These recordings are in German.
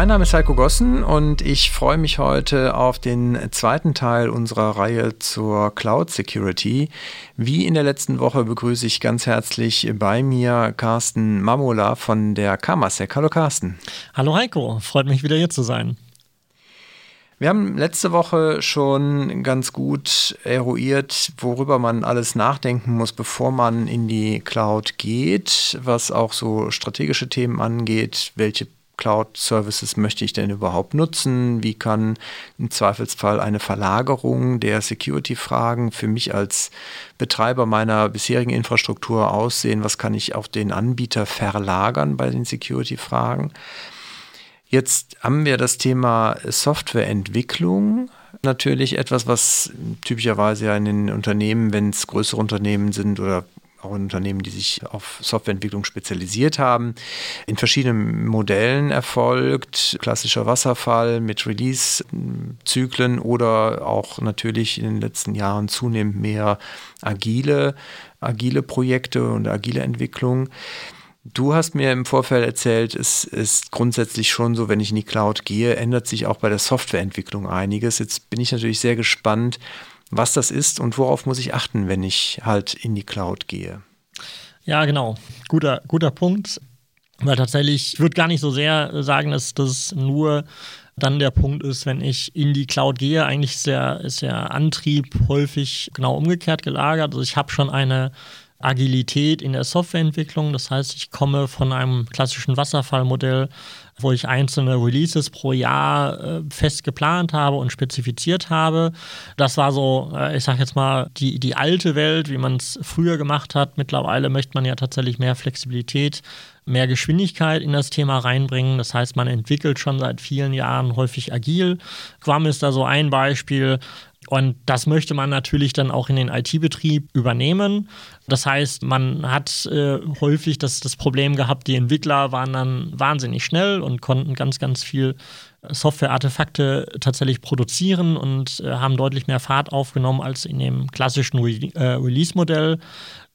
Mein Name ist Heiko Gossen und ich freue mich heute auf den zweiten Teil unserer Reihe zur Cloud Security. Wie in der letzten Woche begrüße ich ganz herzlich bei mir Carsten Mamola von der Kamasek. Hallo Carsten. Hallo Heiko, freut mich wieder hier zu sein. Wir haben letzte Woche schon ganz gut eruiert, worüber man alles nachdenken muss, bevor man in die Cloud geht, was auch so strategische Themen angeht, welche Cloud-Services möchte ich denn überhaupt nutzen? Wie kann im Zweifelsfall eine Verlagerung der Security-Fragen für mich als Betreiber meiner bisherigen Infrastruktur aussehen? Was kann ich auf den Anbieter verlagern bei den Security-Fragen? Jetzt haben wir das Thema Softwareentwicklung. Natürlich etwas, was typischerweise ja in den Unternehmen, wenn es größere Unternehmen sind oder auch in Unternehmen, die sich auf Softwareentwicklung spezialisiert haben, in verschiedenen Modellen erfolgt. Klassischer Wasserfall mit Release-Zyklen oder auch natürlich in den letzten Jahren zunehmend mehr agile, agile Projekte und agile Entwicklung. Du hast mir im Vorfeld erzählt, es ist grundsätzlich schon so, wenn ich in die Cloud gehe, ändert sich auch bei der Softwareentwicklung einiges. Jetzt bin ich natürlich sehr gespannt, was das ist und worauf muss ich achten, wenn ich halt in die Cloud gehe. Ja, genau. Guter, guter Punkt. Weil tatsächlich, ich würde gar nicht so sehr sagen, dass das nur dann der Punkt ist, wenn ich in die Cloud gehe. Eigentlich ist der, ist der Antrieb häufig genau umgekehrt gelagert. Also ich habe schon eine Agilität in der Softwareentwicklung. Das heißt, ich komme von einem klassischen Wasserfallmodell wo ich einzelne Releases pro Jahr äh, fest geplant habe und spezifiziert habe. Das war so, äh, ich sag jetzt mal, die, die alte Welt, wie man es früher gemacht hat. Mittlerweile möchte man ja tatsächlich mehr Flexibilität, mehr Geschwindigkeit in das Thema reinbringen. Das heißt, man entwickelt schon seit vielen Jahren häufig agil. Quam ist da so ein Beispiel. Und das möchte man natürlich dann auch in den IT-Betrieb übernehmen. Das heißt, man hat äh, häufig das, das Problem gehabt, die Entwickler waren dann wahnsinnig schnell und konnten ganz, ganz viel Software-Artefakte tatsächlich produzieren und äh, haben deutlich mehr Fahrt aufgenommen als in dem klassischen Re äh, Release-Modell.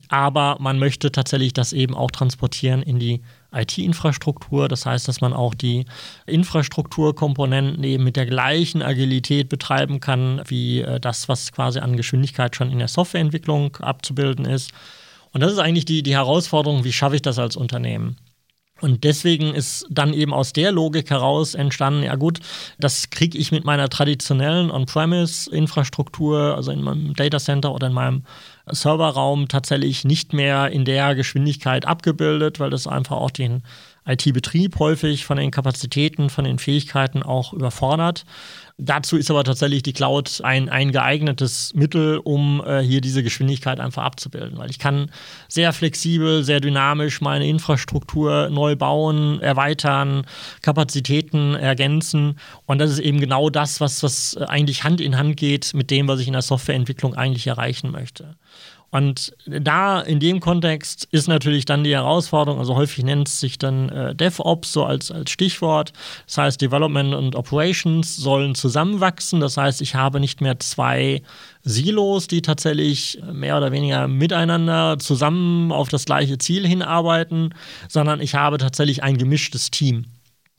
Aber man möchte tatsächlich das eben auch transportieren in die IT-Infrastruktur. Das heißt, dass man auch die Infrastrukturkomponenten eben mit der gleichen Agilität betreiben kann, wie äh, das, was quasi an Geschwindigkeit schon in der Softwareentwicklung abzubilden ist. Und das ist eigentlich die, die Herausforderung, wie schaffe ich das als Unternehmen? Und deswegen ist dann eben aus der Logik heraus entstanden, ja gut, das kriege ich mit meiner traditionellen On-Premise-Infrastruktur, also in meinem Datacenter oder in meinem Serverraum tatsächlich nicht mehr in der Geschwindigkeit abgebildet, weil das einfach auch den IT-Betrieb häufig von den Kapazitäten, von den Fähigkeiten auch überfordert. Dazu ist aber tatsächlich die Cloud ein, ein geeignetes Mittel, um äh, hier diese Geschwindigkeit einfach abzubilden, weil ich kann sehr flexibel, sehr dynamisch meine Infrastruktur neu bauen, erweitern, Kapazitäten ergänzen und das ist eben genau das, was, was eigentlich Hand in Hand geht mit dem, was ich in der Softwareentwicklung eigentlich erreichen möchte. Und da in dem Kontext ist natürlich dann die Herausforderung, also häufig nennt es sich dann äh, DevOps so als, als Stichwort. Das heißt, Development und Operations sollen zusammenwachsen. Das heißt, ich habe nicht mehr zwei Silos, die tatsächlich mehr oder weniger miteinander zusammen auf das gleiche Ziel hinarbeiten, sondern ich habe tatsächlich ein gemischtes Team.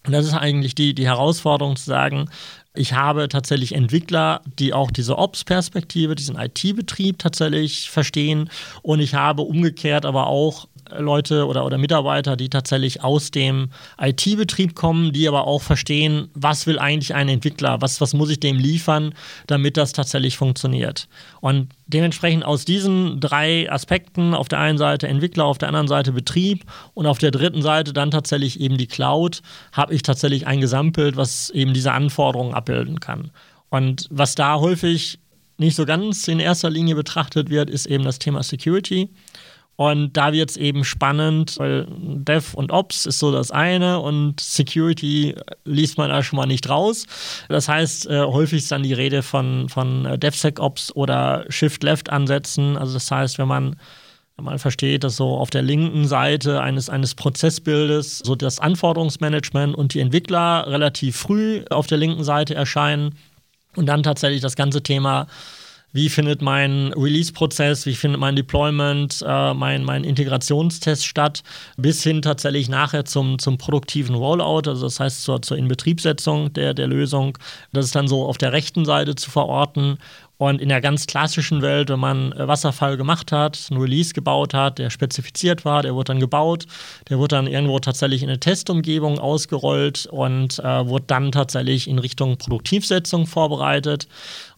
Und das ist eigentlich die, die Herausforderung zu sagen, ich habe tatsächlich Entwickler, die auch diese Ops-Perspektive, diesen IT-Betrieb tatsächlich verstehen. Und ich habe umgekehrt aber auch Leute oder, oder Mitarbeiter, die tatsächlich aus dem IT-Betrieb kommen, die aber auch verstehen, was will eigentlich ein Entwickler, was, was muss ich dem liefern, damit das tatsächlich funktioniert. Und dementsprechend aus diesen drei Aspekten, auf der einen Seite Entwickler, auf der anderen Seite Betrieb und auf der dritten Seite dann tatsächlich eben die Cloud, habe ich tatsächlich ein Gesamtbild, was eben diese Anforderungen abbilden kann. Und was da häufig nicht so ganz in erster Linie betrachtet wird, ist eben das Thema Security. Und da wird es eben spannend, weil Dev und Ops ist so das eine und Security liest man da schon mal nicht raus. Das heißt, äh, häufig ist dann die Rede von, von DevSecOps oder Shift-Left-Ansätzen. Also das heißt, wenn man Man versteht, dass so auf der linken Seite eines, eines Prozessbildes so das Anforderungsmanagement und die Entwickler relativ früh auf der linken Seite erscheinen und dann tatsächlich das ganze Thema wie findet mein Release-Prozess, wie findet mein Deployment, äh, mein, mein Integrationstest statt, bis hin tatsächlich nachher zum, zum produktiven Rollout, also das heißt zur, zur Inbetriebssetzung der, der Lösung. Das ist dann so auf der rechten Seite zu verorten und in der ganz klassischen Welt, wenn man äh, Wasserfall gemacht hat, einen Release gebaut hat, der spezifiziert war, der wurde dann gebaut, der wurde dann irgendwo tatsächlich in eine Testumgebung ausgerollt und äh, wurde dann tatsächlich in Richtung Produktivsetzung vorbereitet.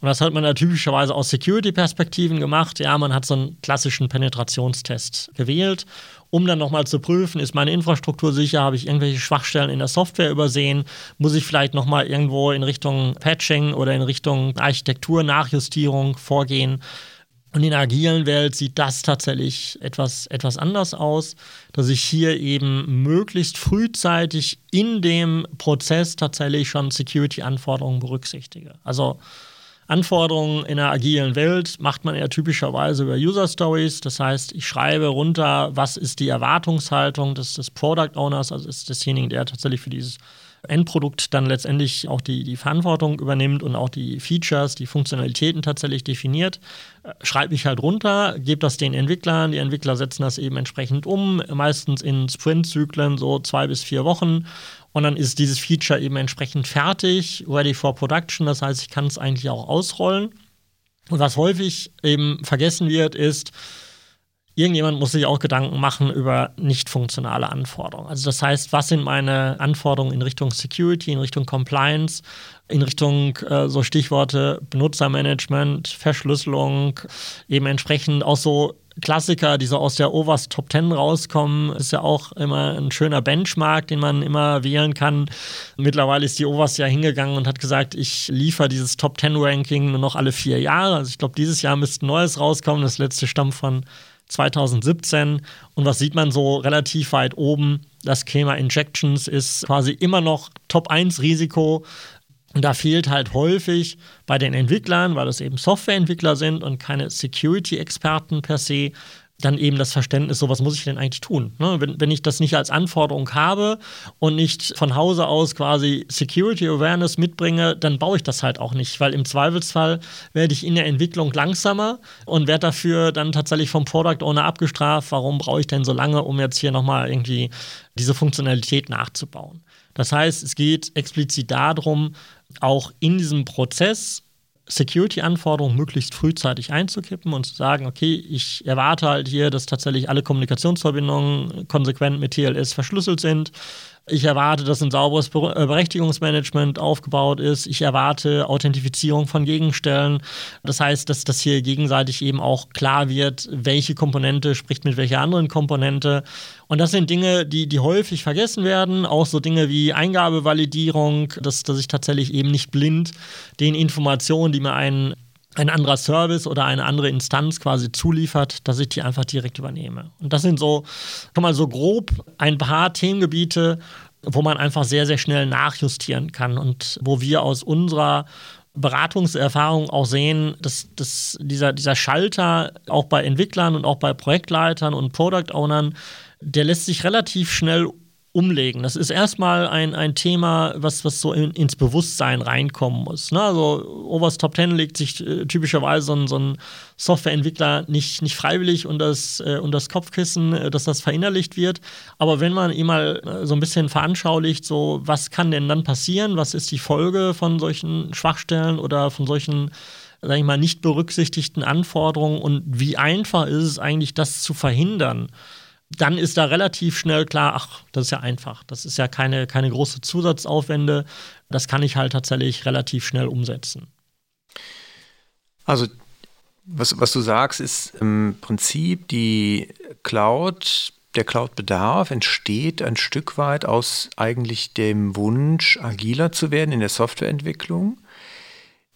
Und das hat man da typischerweise aus Security-Perspektiven gemacht. Ja, man hat so einen klassischen Penetrationstest gewählt um dann nochmal zu prüfen, ist meine Infrastruktur sicher, habe ich irgendwelche Schwachstellen in der Software übersehen, muss ich vielleicht nochmal irgendwo in Richtung Patching oder in Richtung Architektur-Nachjustierung vorgehen. Und in der agilen Welt sieht das tatsächlich etwas, etwas anders aus, dass ich hier eben möglichst frühzeitig in dem Prozess tatsächlich schon Security-Anforderungen berücksichtige. Also Anforderungen in einer agilen Welt macht man ja typischerweise über User Stories. Das heißt, ich schreibe runter, was ist die Erwartungshaltung des, des Product Owners, also ist desjenigen, der tatsächlich für dieses Endprodukt dann letztendlich auch die, die Verantwortung übernimmt und auch die Features, die Funktionalitäten tatsächlich definiert, äh, schreibe ich halt runter, gebe das den Entwicklern, die Entwickler setzen das eben entsprechend um, meistens in Sprint-Zyklen so zwei bis vier Wochen und dann ist dieses Feature eben entsprechend fertig, ready for production. Das heißt, ich kann es eigentlich auch ausrollen. Und was häufig eben vergessen wird, ist, irgendjemand muss sich auch Gedanken machen über nicht funktionale Anforderungen. Also das heißt, was sind meine Anforderungen in Richtung Security, in Richtung Compliance, in Richtung äh, so Stichworte Benutzermanagement, Verschlüsselung, eben entsprechend auch so Klassiker, die so aus der Overs Top 10 rauskommen, ist ja auch immer ein schöner Benchmark, den man immer wählen kann. Mittlerweile ist die Overs ja hingegangen und hat gesagt, ich liefere dieses Top 10 Ranking nur noch alle vier Jahre. Also ich glaube, dieses Jahr müsste ein neues rauskommen. Das letzte stammt von 2017. Und was sieht man so relativ weit oben? Das Thema Injections ist quasi immer noch Top 1 Risiko und da fehlt halt häufig bei den Entwicklern, weil das eben Softwareentwickler sind und keine Security-Experten per se, dann eben das Verständnis, so was muss ich denn eigentlich tun? Ne? Wenn, wenn ich das nicht als Anforderung habe und nicht von Hause aus quasi Security Awareness mitbringe, dann baue ich das halt auch nicht, weil im Zweifelsfall werde ich in der Entwicklung langsamer und werde dafür dann tatsächlich vom Product Owner abgestraft. Warum brauche ich denn so lange, um jetzt hier nochmal irgendwie diese Funktionalität nachzubauen? Das heißt, es geht explizit darum, auch in diesem Prozess Security-Anforderungen möglichst frühzeitig einzukippen und zu sagen, okay, ich erwarte halt hier, dass tatsächlich alle Kommunikationsverbindungen konsequent mit TLS verschlüsselt sind. Ich erwarte, dass ein sauberes äh, Berechtigungsmanagement aufgebaut ist. Ich erwarte Authentifizierung von Gegenstellen. Das heißt, dass das hier gegenseitig eben auch klar wird, welche Komponente spricht mit welcher anderen Komponente. Und das sind Dinge, die, die häufig vergessen werden. Auch so Dinge wie Eingabevalidierung, dass, dass ich tatsächlich eben nicht blind den Informationen, die mir ein ein anderer Service oder eine andere Instanz quasi zuliefert, dass ich die einfach direkt übernehme. Und das sind so, schon mal so grob ein paar Themengebiete, wo man einfach sehr, sehr schnell nachjustieren kann und wo wir aus unserer Beratungserfahrung auch sehen, dass, dass dieser, dieser Schalter auch bei Entwicklern und auch bei Projektleitern und Product Ownern, der lässt sich relativ schnell umlegen. Das ist erstmal ein, ein Thema, was, was so in, ins Bewusstsein reinkommen muss. Ne? Also Overs Top 10 legt sich äh, typischerweise so ein, so ein Softwareentwickler nicht, nicht freiwillig unter das, äh, unter das Kopfkissen, äh, dass das verinnerlicht wird. Aber wenn man ihm mal äh, so ein bisschen veranschaulicht, so was kann denn dann passieren, was ist die Folge von solchen Schwachstellen oder von solchen sag ich mal, nicht berücksichtigten Anforderungen und wie einfach ist es eigentlich, das zu verhindern? Dann ist da relativ schnell klar, ach, das ist ja einfach. Das ist ja keine, keine große Zusatzaufwände. Das kann ich halt tatsächlich relativ schnell umsetzen. Also, was, was du sagst, ist im Prinzip die Cloud, der Cloud-Bedarf entsteht ein Stück weit aus eigentlich dem Wunsch, agiler zu werden in der Softwareentwicklung.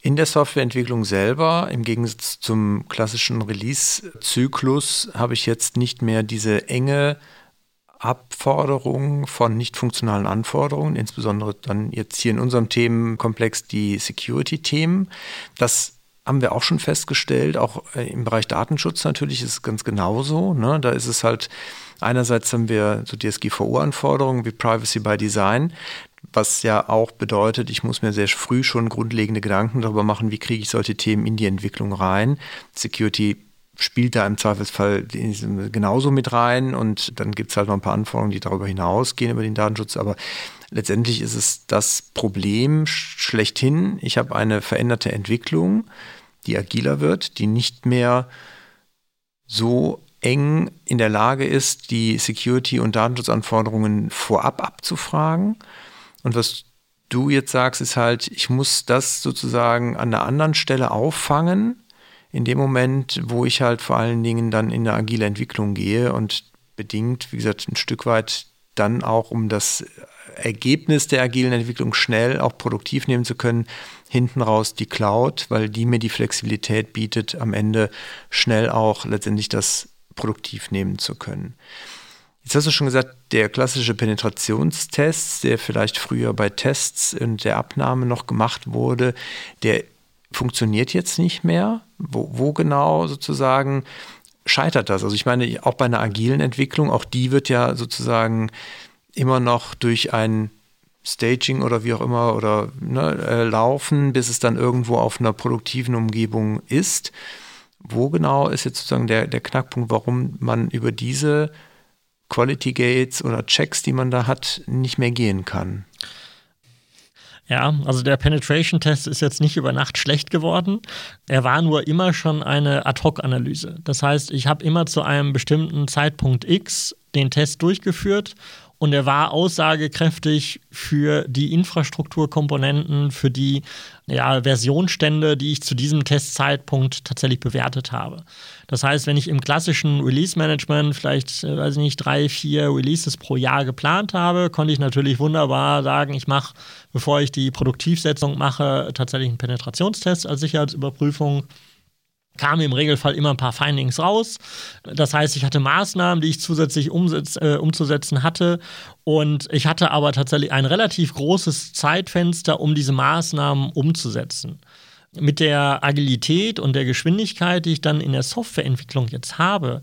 In der Softwareentwicklung selber, im Gegensatz zum klassischen Release-Zyklus, habe ich jetzt nicht mehr diese enge Abforderung von nicht funktionalen Anforderungen, insbesondere dann jetzt hier in unserem Themenkomplex die Security-Themen. Das haben wir auch schon festgestellt, auch äh, im Bereich Datenschutz natürlich ist es ganz genauso. Ne? Da ist es halt, einerseits haben wir so DSGVO-Anforderungen wie Privacy by Design, was ja auch bedeutet, ich muss mir sehr früh schon grundlegende Gedanken darüber machen, wie kriege ich solche Themen in die Entwicklung rein. Security spielt da im Zweifelsfall genauso mit rein und dann gibt es halt noch ein paar Anforderungen, die darüber hinausgehen über den Datenschutz, aber letztendlich ist es das Problem schlechthin. Ich habe eine veränderte Entwicklung, die agiler wird, die nicht mehr so eng in der Lage ist, die Security- und Datenschutzanforderungen vorab abzufragen. Und was du jetzt sagst, ist halt, ich muss das sozusagen an der anderen Stelle auffangen in dem Moment, wo ich halt vor allen Dingen dann in eine agile Entwicklung gehe und bedingt, wie gesagt, ein Stück weit dann auch, um das Ergebnis der agilen Entwicklung schnell auch produktiv nehmen zu können, hinten raus die Cloud, weil die mir die Flexibilität bietet, am Ende schnell auch letztendlich das produktiv nehmen zu können. Jetzt hast du schon gesagt, der klassische Penetrationstest, der vielleicht früher bei Tests und der Abnahme noch gemacht wurde, der funktioniert jetzt nicht mehr. Wo, wo genau sozusagen scheitert das? Also ich meine, auch bei einer agilen Entwicklung, auch die wird ja sozusagen immer noch durch ein Staging oder wie auch immer oder ne, äh, laufen, bis es dann irgendwo auf einer produktiven Umgebung ist. Wo genau ist jetzt sozusagen der, der Knackpunkt, warum man über diese Quality Gates oder Checks, die man da hat, nicht mehr gehen kann? Ja, also der Penetration-Test ist jetzt nicht über Nacht schlecht geworden. Er war nur immer schon eine Ad-Hoc-Analyse. Das heißt, ich habe immer zu einem bestimmten Zeitpunkt X den Test durchgeführt und er war aussagekräftig für die Infrastrukturkomponenten, für die ja, Versionsstände, die ich zu diesem Testzeitpunkt tatsächlich bewertet habe. Das heißt, wenn ich im klassischen Release-Management vielleicht, äh, weiß ich nicht, drei, vier Releases pro Jahr geplant habe, konnte ich natürlich wunderbar sagen, ich mache, bevor ich die Produktivsetzung mache, tatsächlich einen Penetrationstest als Sicherheitsüberprüfung kamen im Regelfall immer ein paar Findings raus. Das heißt, ich hatte Maßnahmen, die ich zusätzlich umsetz, äh, umzusetzen hatte. Und ich hatte aber tatsächlich ein relativ großes Zeitfenster, um diese Maßnahmen umzusetzen. Mit der Agilität und der Geschwindigkeit, die ich dann in der Softwareentwicklung jetzt habe,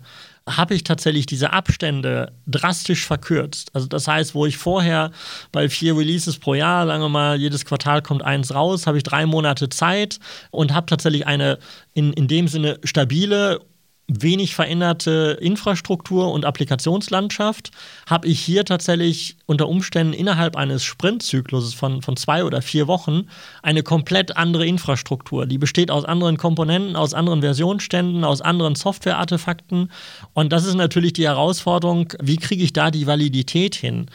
habe ich tatsächlich diese Abstände drastisch verkürzt. Also das heißt, wo ich vorher bei vier Releases pro Jahr, sagen wir mal, jedes Quartal kommt eins raus, habe ich drei Monate Zeit und habe tatsächlich eine in, in dem Sinne stabile wenig veränderte Infrastruktur und Applikationslandschaft, habe ich hier tatsächlich unter Umständen innerhalb eines Sprintzykluses von, von zwei oder vier Wochen eine komplett andere Infrastruktur. Die besteht aus anderen Komponenten, aus anderen Versionsständen, aus anderen Softwareartefakten. Und das ist natürlich die Herausforderung, wie kriege ich da die Validität hin?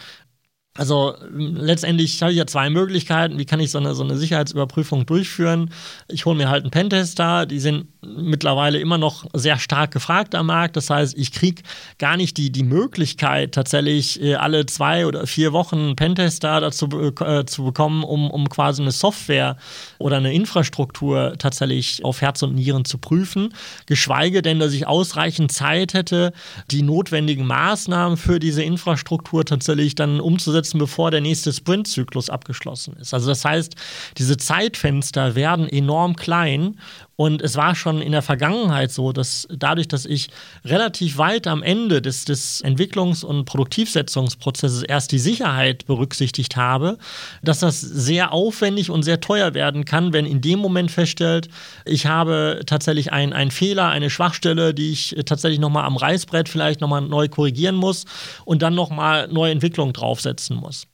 Also letztendlich habe ich ja zwei Möglichkeiten. Wie kann ich so eine, so eine Sicherheitsüberprüfung durchführen? Ich hole mir halt einen Pentester, die sind mittlerweile immer noch sehr stark gefragt am Markt. Das heißt, ich kriege gar nicht die, die Möglichkeit, tatsächlich äh, alle zwei oder vier Wochen einen Pentester dazu äh, zu bekommen, um, um quasi eine Software oder eine Infrastruktur tatsächlich auf Herz und Nieren zu prüfen. Geschweige denn, dass ich ausreichend Zeit hätte, die notwendigen Maßnahmen für diese Infrastruktur tatsächlich dann umzusetzen umsetzen, bevor der nächste Sprintzyklus abgeschlossen ist. Also das heißt, diese Zeitfenster werden enorm klein und es war schon in der Vergangenheit so, dass dadurch, dass ich relativ weit am Ende des, des Entwicklungs- und Produktivsetzungsprozesses erst die Sicherheit berücksichtigt habe, dass das sehr aufwendig und sehr teuer werden kann, wenn in dem Moment feststellt, ich habe tatsächlich einen Fehler, eine Schwachstelle, die ich tatsächlich nochmal am Reißbrett vielleicht nochmal neu korrigieren muss und dann nochmal neue Entwicklung draufsetzen muss.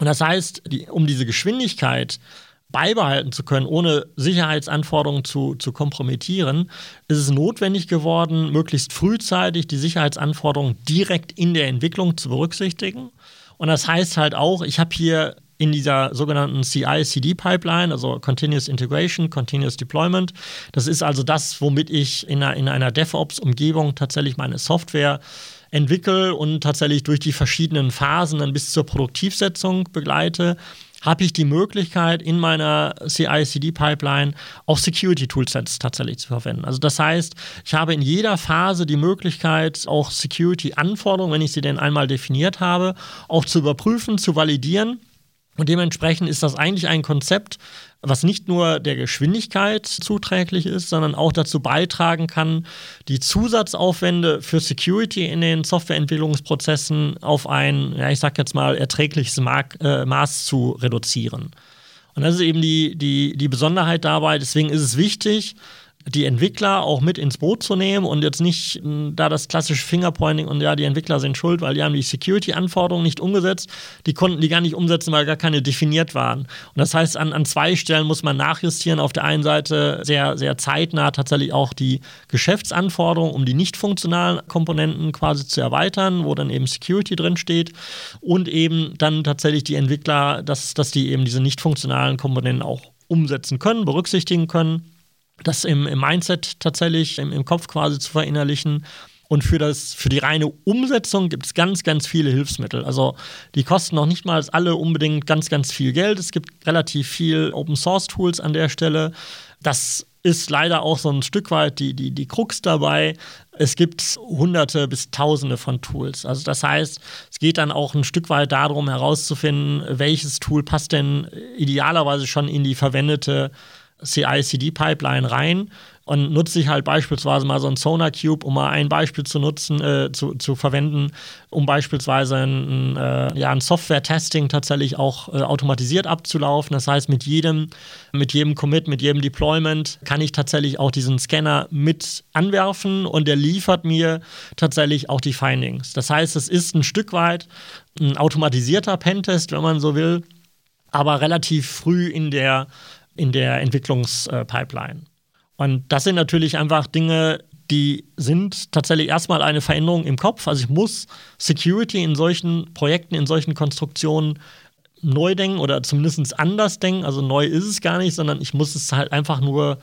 Und das heißt, die, um diese Geschwindigkeit beibehalten zu können, ohne Sicherheitsanforderungen zu, zu kompromittieren, ist es notwendig geworden, möglichst frühzeitig die Sicherheitsanforderungen direkt in der Entwicklung zu berücksichtigen. Und das heißt halt auch, ich habe hier in dieser sogenannten CI-CD-Pipeline, also Continuous Integration, Continuous Deployment. Das ist also das, womit ich in einer, in einer DevOps-Umgebung tatsächlich meine Software entwickle und tatsächlich durch die verschiedenen Phasen dann bis zur Produktivsetzung begleite habe ich die Möglichkeit, in meiner CI-CD-Pipeline auch Security-Toolsets tatsächlich zu verwenden. Also das heißt, ich habe in jeder Phase die Möglichkeit, auch Security-Anforderungen, wenn ich sie denn einmal definiert habe, auch zu überprüfen, zu validieren Und dementsprechend ist das eigentlich ein Konzept, was nicht nur der Geschwindigkeit zuträglich ist, sondern auch dazu beitragen kann, die Zusatzaufwände für Security in den Softwareentwicklungsprozessen auf ein, ja, ich sag jetzt mal, erträgliches Mark äh, Maß zu reduzieren. Und das ist eben die, die, die Besonderheit dabei. Deswegen ist es wichtig, die Entwickler auch mit ins Boot zu nehmen und jetzt nicht hm, da das klassische Fingerpointing und ja, die Entwickler sind schuld, weil die haben die Security-Anforderungen nicht umgesetzt. Die konnten die gar nicht umsetzen, weil gar keine definiert waren. Und das heißt, an, an zwei Stellen muss man nachjustieren. Auf der einen Seite sehr, sehr zeitnah tatsächlich auch die Geschäftsanforderungen, um die nicht funktionalen Komponenten quasi zu erweitern, wo dann eben Security drin steht. Und eben dann tatsächlich die Entwickler, dass, dass die eben diese nicht funktionalen Komponenten auch umsetzen können, berücksichtigen können das im, im Mindset tatsächlich, im, im Kopf quasi zu verinnerlichen. Und für, das, für die reine Umsetzung gibt es ganz, ganz viele Hilfsmittel. Also die kosten noch nicht mal alle unbedingt ganz, ganz viel Geld. Es gibt relativ viel Open Source Tools an der Stelle. Das ist leider auch so ein Stück weit die, die, die Krux dabei. Es gibt hunderte bis tausende von Tools. Also das heißt, es geht dann auch ein Stück weit darum herauszufinden, welches Tool passt denn idealerweise schon in die verwendete CI-CD-Pipeline rein und nutze ich halt beispielsweise mal so ein Sonar Cube, um mal ein Beispiel zu nutzen, äh, zu, zu verwenden, um beispielsweise ein, äh, ja, ein Software-Testing tatsächlich auch äh, automatisiert abzulaufen. Das heißt, mit jedem, mit jedem Commit, mit jedem Deployment kann ich tatsächlich auch diesen Scanner mit anwerfen und der liefert mir tatsächlich auch die Findings. Das heißt, es ist ein Stück weit ein automatisierter Pentest, wenn man so will, aber relativ früh in der in der Entwicklungspipeline. Und das sind natürlich einfach Dinge, die sind tatsächlich erstmal eine Veränderung im Kopf. Also ich muss Security in solchen Projekten, in solchen Konstruktionen neu denken oder zumindest anders denken. Also neu ist es gar nicht, sondern ich muss es halt einfach nur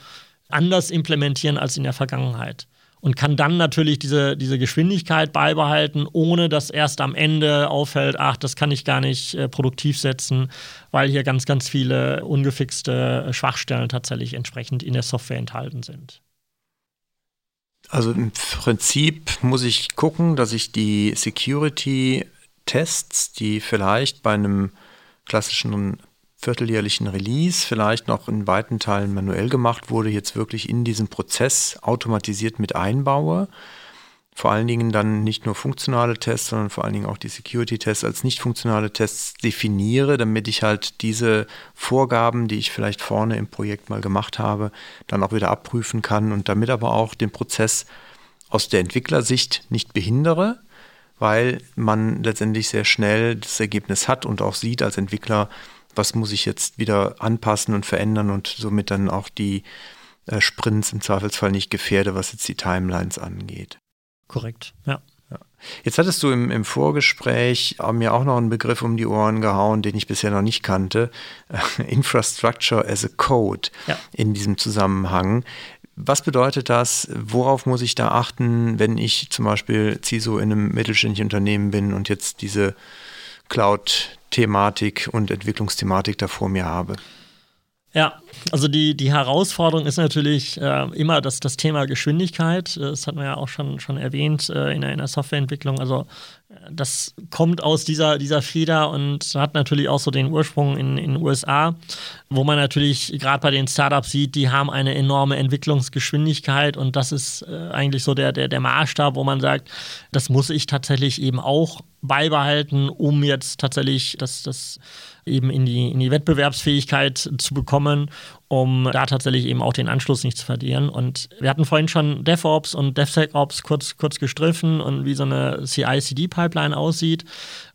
anders implementieren als in der Vergangenheit und kann dann natürlich diese, diese Geschwindigkeit beibehalten, ohne dass erst am Ende auffällt, ach, das kann ich gar nicht äh, produktiv setzen, weil hier ganz, ganz viele ungefixte äh, Schwachstellen tatsächlich entsprechend in der Software enthalten sind. Also im Prinzip muss ich gucken, dass ich die Security-Tests, die vielleicht bei einem klassischen vierteljährlichen Release, vielleicht noch in weiten Teilen manuell gemacht wurde, jetzt wirklich in diesen Prozess automatisiert mit einbaue. Vor allen Dingen dann nicht nur funktionale Tests, sondern vor allen Dingen auch die Security-Tests als nicht funktionale Tests definiere, damit ich halt diese Vorgaben, die ich vielleicht vorne im Projekt mal gemacht habe, dann auch wieder abprüfen kann und damit aber auch den Prozess aus der Entwicklersicht nicht behindere, weil man letztendlich sehr schnell das Ergebnis hat und auch sieht als Entwickler, was muss ich jetzt wieder anpassen und verändern und somit dann auch die äh, Sprints im Zweifelsfall nicht gefährde, was jetzt die Timelines angeht. Korrekt, ja. Jetzt hattest du im, im Vorgespräch mir auch noch einen Begriff um die Ohren gehauen, den ich bisher noch nicht kannte. Infrastructure as a Code ja. in diesem Zusammenhang. Was bedeutet das? Worauf muss ich da achten, wenn ich zum Beispiel CISO in einem mittelständischen Unternehmen bin und jetzt diese Cloud-Thematik und Entwicklungsthematik da vor mir habe. Ja, also die, die Herausforderung ist natürlich äh, immer das, das Thema Geschwindigkeit. Das hatten wir ja auch schon, schon erwähnt äh, in, der, in der Softwareentwicklung. Also das kommt aus dieser, dieser Feder und hat natürlich auch so den Ursprung in den USA, wo man natürlich gerade bei den Startups sieht, die haben eine enorme Entwicklungsgeschwindigkeit und das ist äh, eigentlich so der, der, der Maßstab, wo man sagt, das muss ich tatsächlich eben auch beibehalten, um jetzt tatsächlich das, das eben in die, in die Wettbewerbsfähigkeit zu bekommen, um da tatsächlich eben auch den Anschluss nicht zu verlieren. Und wir hatten vorhin schon DevOps und DevSecOps kurz, kurz gestriffen und wie so eine CI-CD-Pipeline aussieht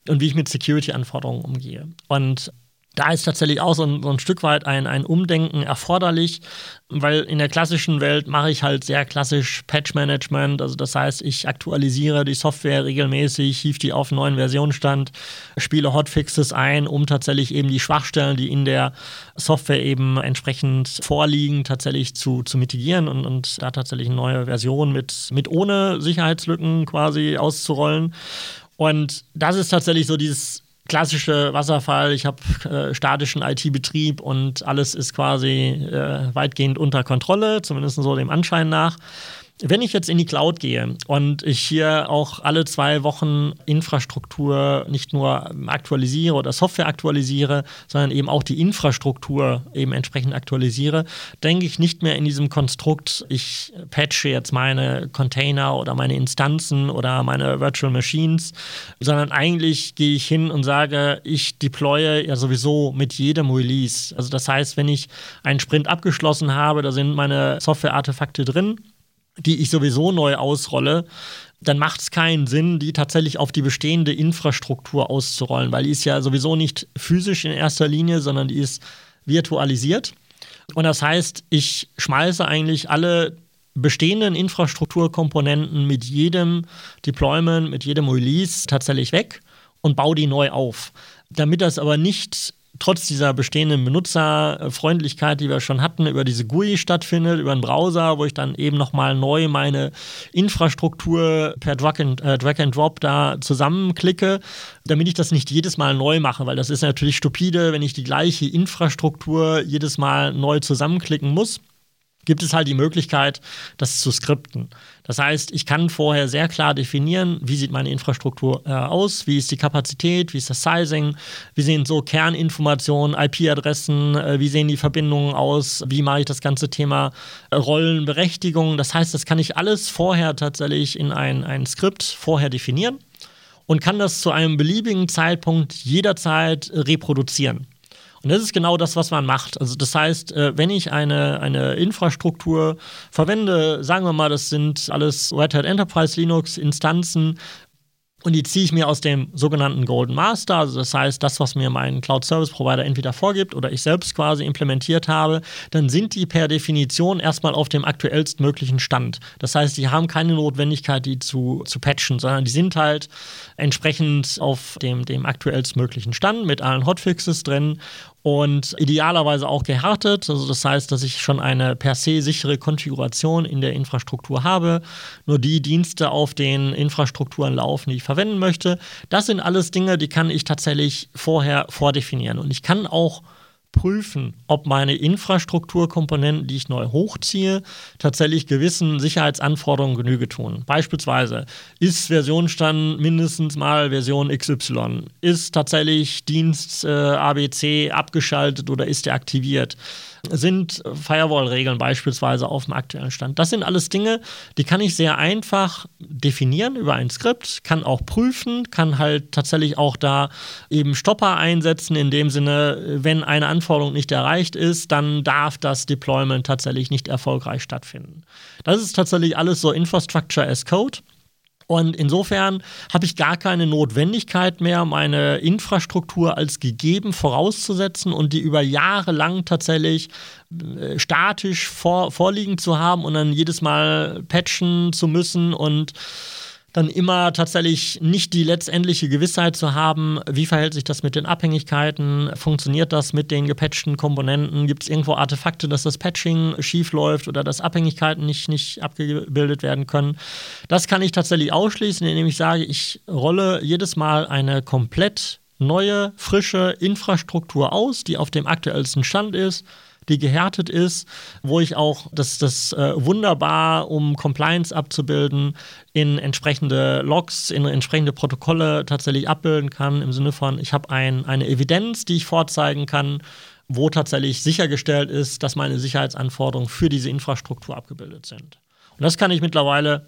und wie ich mit Security-Anforderungen umgehe. Und da ist tatsächlich auch so ein, so ein, Stück weit ein, ein Umdenken erforderlich, weil in der klassischen Welt mache ich halt sehr klassisch Patch-Management. Also das heißt, ich aktualisiere die Software regelmäßig, hief die auf einen neuen Versionsstand, spiele Hotfixes ein, um tatsächlich eben die Schwachstellen, die in der Software eben entsprechend vorliegen, tatsächlich zu, zu mitigieren und, und da tatsächlich eine neue Version mit, mit ohne Sicherheitslücken quasi auszurollen. Und das ist tatsächlich so dieses klassische Wasserfall, ich habe äh, statischen IT-Betrieb und alles ist quasi äh, weitgehend unter Kontrolle, zumindest so dem Anschein nach. Wenn ich jetzt in die Cloud gehe und ich hier auch alle zwei Wochen Infrastruktur nicht nur aktualisiere oder Software aktualisiere, sondern eben auch die Infrastruktur eben entsprechend aktualisiere, denke ich nicht mehr in diesem Konstrukt, ich patche jetzt meine Container oder meine Instanzen oder meine Virtual Machines, sondern eigentlich gehe ich hin und sage, ich deploye ja sowieso mit jedem Release. Also das heißt, wenn ich einen Sprint abgeschlossen habe, da sind meine Software-Artefakte drin die ich sowieso neu ausrolle, dann macht es keinen Sinn, die tatsächlich auf die bestehende Infrastruktur auszurollen, weil die ist ja sowieso nicht physisch in erster Linie, sondern die ist virtualisiert. Und das heißt, ich schmeiße eigentlich alle bestehenden Infrastrukturkomponenten mit jedem Deployment, mit jedem Release tatsächlich weg und baue die neu auf. Damit das aber nicht trotz dieser bestehenden Benutzerfreundlichkeit, die wir schon hatten, über diese GUI stattfindet, über einen Browser, wo ich dann eben nochmal neu meine Infrastruktur per Drag and, äh, Drag and Drop da zusammenklicke, damit ich das nicht jedes Mal neu mache, weil das ist natürlich stupide, wenn ich die gleiche Infrastruktur jedes Mal neu zusammenklicken muss gibt es halt die Möglichkeit, das zu skripten. Das heißt, ich kann vorher sehr klar definieren, wie sieht meine Infrastruktur äh, aus, wie ist die Kapazität, wie ist das Sizing, wie sehen so Kerninformationen, IP-Adressen, äh, wie sehen die Verbindungen aus, wie mache ich das ganze Thema äh, Rollenberechtigung. Das heißt, das kann ich alles vorher tatsächlich in ein, ein Skript vorher definieren und kann das zu einem beliebigen Zeitpunkt jederzeit reproduzieren. Und das ist genau das, was man macht. Also das heißt, äh, wenn ich eine, eine Infrastruktur verwende, sagen wir mal, das sind alles Red Hat Enterprise Linux Instanzen, und die ziehe ich mir aus dem sogenannten Golden Master, also das heißt, das, was mir mein Cloud Service Provider entweder vorgibt oder ich selbst quasi implementiert habe, dann sind die per Definition erstmal auf dem aktuellstmöglichen Stand. Das heißt, die haben keine Notwendigkeit, die zu, zu patchen, sondern die sind halt entsprechend auf dem, dem aktuellstmöglichen Stand mit allen Hotfixes drin und idealerweise auch gehärtet. Also das heißt, dass ich schon eine per se sichere Konfiguration in der Infrastruktur habe, nur die Dienste auf den Infrastrukturen laufen, die ich verwenden möchte. Das sind alles Dinge, die kann ich tatsächlich vorher vordefinieren. Und ich kann auch prüfen, ob meine Infrastrukturkomponenten, die ich neu hochziehe, tatsächlich gewissen Sicherheitsanforderungen Genüge tun. Beispielsweise ist Versionsstand mindestens mal Version XY, ist tatsächlich Dienst äh, ABC abgeschaltet oder ist er aktiviert sind Firewall-Regeln beispielsweise auf dem aktuellen Stand. Das sind alles Dinge, die kann ich sehr einfach definieren über ein Skript, kann auch prüfen, kann halt tatsächlich auch da eben Stopper einsetzen, in dem Sinne, wenn eine Anforderung nicht erreicht ist, dann darf das Deployment tatsächlich nicht erfolgreich stattfinden. Das ist tatsächlich alles so Infrastructure as Code. Und insofern habe ich gar keine Notwendigkeit mehr, meine Infrastruktur als gegeben vorauszusetzen und die über Jahre lang tatsächlich äh, statisch vor, vorliegen zu haben und dann jedes Mal patchen zu müssen und dann immer tatsächlich nicht die letztendliche Gewissheit zu haben, wie verhält sich das mit den Abhängigkeiten, funktioniert das mit den gepatchten Komponenten, gibt es irgendwo Artefakte, dass das Patching schief läuft oder dass Abhängigkeiten nicht, nicht abgebildet werden können. Das kann ich tatsächlich ausschließen, indem ich sage, ich rolle jedes Mal eine komplett neue, frische Infrastruktur aus, die auf dem aktuellsten Stand ist die gehärtet ist, wo ich auch das, das äh, wunderbar, um Compliance abzubilden, in entsprechende Logs, in entsprechende Protokolle tatsächlich abbilden kann, im Sinne von, ich habe ein, eine Evidenz, die ich vorzeigen kann, wo tatsächlich sichergestellt ist, dass meine Sicherheitsanforderungen für diese Infrastruktur abgebildet sind. Und das kann ich mittlerweile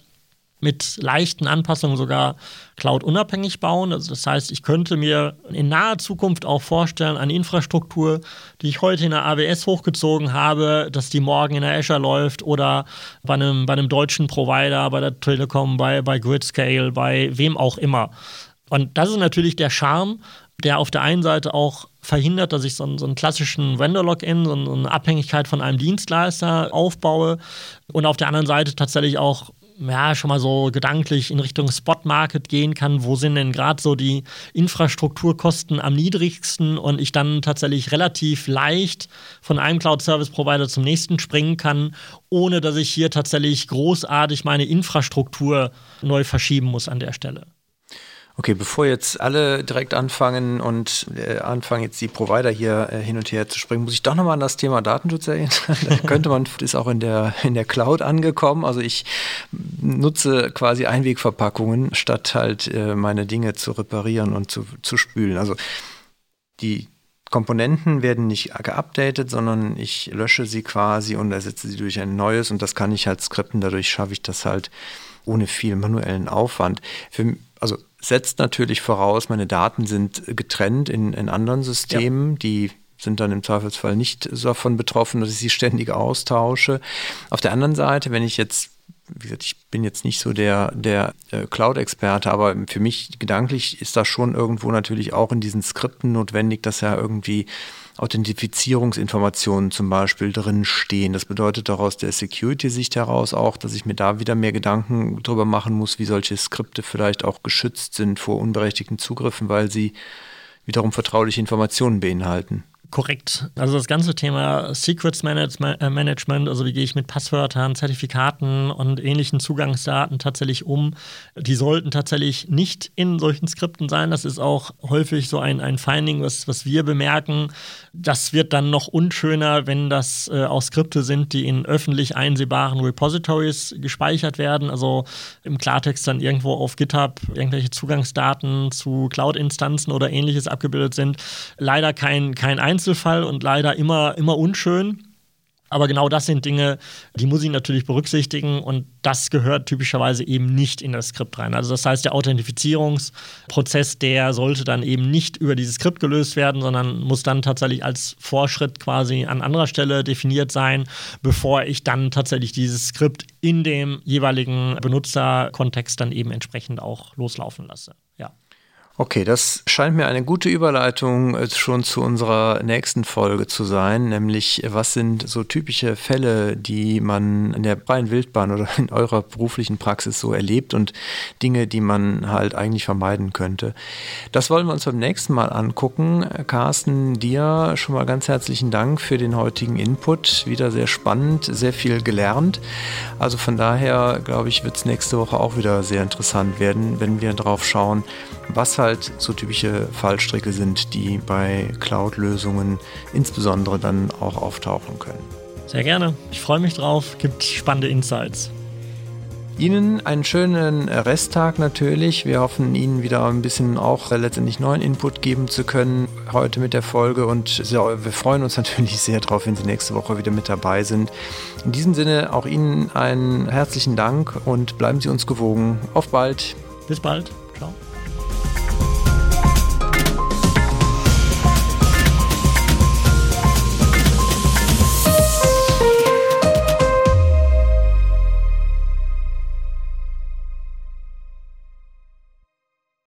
mit leichten Anpassungen sogar cloud-unabhängig bauen. Also das heißt, ich könnte mir in naher Zukunft auch vorstellen, eine Infrastruktur, die ich heute in der AWS hochgezogen habe, dass die morgen in der Azure läuft oder bei einem, bei einem deutschen Provider, bei der Telekom, bei, bei Gridscale, bei wem auch immer. Und das ist natürlich der Charme, der auf der einen Seite auch verhindert, dass ich so einen, so einen klassischen Vendor-Login, so eine Abhängigkeit von einem Dienstleister aufbaue und auf der anderen Seite tatsächlich auch ja, schon mal so gedanklich in Richtung Spot-Market gehen kann, wo sind denn gerade so die Infrastrukturkosten am niedrigsten und ich dann tatsächlich relativ leicht von einem Cloud-Service-Provider zum nächsten springen kann, ohne dass ich hier tatsächlich großartig meine Infrastruktur neu verschieben muss an der Stelle. Okay, bevor jetzt alle direkt anfangen und äh, anfangen jetzt die Provider hier äh, hin und her zu springen, muss ich doch nochmal an das Thema Datenschutz erinnern. da könnte man, ist auch in der, in der Cloud angekommen. Also ich nutze quasi Einwegverpackungen, statt halt äh, meine Dinge zu reparieren und zu, zu spülen. Also die Komponenten werden nicht geupdatet, sondern ich lösche sie quasi und ersetze sie durch ein neues und das kann ich halt skripten. Dadurch schaffe ich das halt ohne viel manuellen Aufwand. Für, also setzt natürlich voraus, meine Daten sind getrennt in, in anderen Systemen, ja. die sind dann im Zweifelsfall nicht davon betroffen, dass ich sie ständig austausche. Auf der anderen Seite, wenn ich jetzt, wie gesagt, ich bin jetzt nicht so der, der äh, Cloud-Experte, aber für mich gedanklich ist das schon irgendwo natürlich auch in diesen Skripten notwendig, dass ja irgendwie Authentifizierungsinformationen zum Beispiel drin stehen. Das bedeutet daraus der Security-Sicht heraus auch, dass ich mir da wieder mehr Gedanken darüber machen muss, wie solche Skripte vielleicht auch geschützt sind vor unberechtigten Zugriffen, weil sie wiederum vertrauliche Informationen beinhalten. Korrekt. Also das ganze Thema Secrets äh, Management, also wie gehe ich mit Passwörtern, Zertifikaten und ähnlichen Zugangsdaten tatsächlich um, die sollten tatsächlich nicht in solchen Skripten sein. Das ist auch häufig so ein, ein Finding, was, was wir bemerken. Das wird dann noch unschöner, wenn das äh, auch Skripte sind, die in öffentlich einsehbaren Repositories gespeichert werden. Also im Klartext dann irgendwo auf GitHub irgendwelche Zugangsdaten zu Cloud-Instanzen oder ähnliches abgebildet sind. Leider kein, kein Einzelfall und leider immer, immer unschön. Aber genau das sind Dinge, die muss ich natürlich berücksichtigen und das gehört typischerweise eben nicht in das Skript rein. Also das heißt, der Authentifizierungsprozess, der sollte dann eben nicht über dieses Skript gelöst werden, sondern muss dann tatsächlich als Vorschritt quasi an anderer Stelle definiert sein, bevor ich dann tatsächlich dieses Skript in dem jeweiligen Benutzerkontext dann eben entsprechend auch loslaufen lasse. Okay, das scheint mir eine gute Überleitung äh, schon zu unserer nächsten Folge zu sein, nämlich was sind so typische Fälle, die man in der freien Wildbahn oder in eurer beruflichen Praxis so erlebt und Dinge, die man halt eigentlich vermeiden könnte. Das wollen wir uns beim nächsten Mal angucken. Carsten, dir schon mal ganz herzlichen Dank für den heutigen Input. Wieder sehr spannend, sehr viel gelernt. Also von daher, glaube ich, wird es nächste Woche auch wieder sehr interessant werden, wenn wir drauf schauen, was halt so typische Fallstricke sind, die bei Cloud-Lösungen insbesondere dann auch auftauchen können. Sehr gerne. Ich freue mich drauf. Gibt spannende Insights. Ihnen einen schönen Resttag natürlich. Wir hoffen, Ihnen wieder ein bisschen auch letztendlich neuen Input geben zu können heute mit der Folge und wir freuen uns natürlich sehr drauf, wenn Sie nächste Woche wieder mit dabei sind. In diesem Sinne auch Ihnen einen herzlichen Dank und bleiben Sie uns gewogen. Auf bald. Bis bald.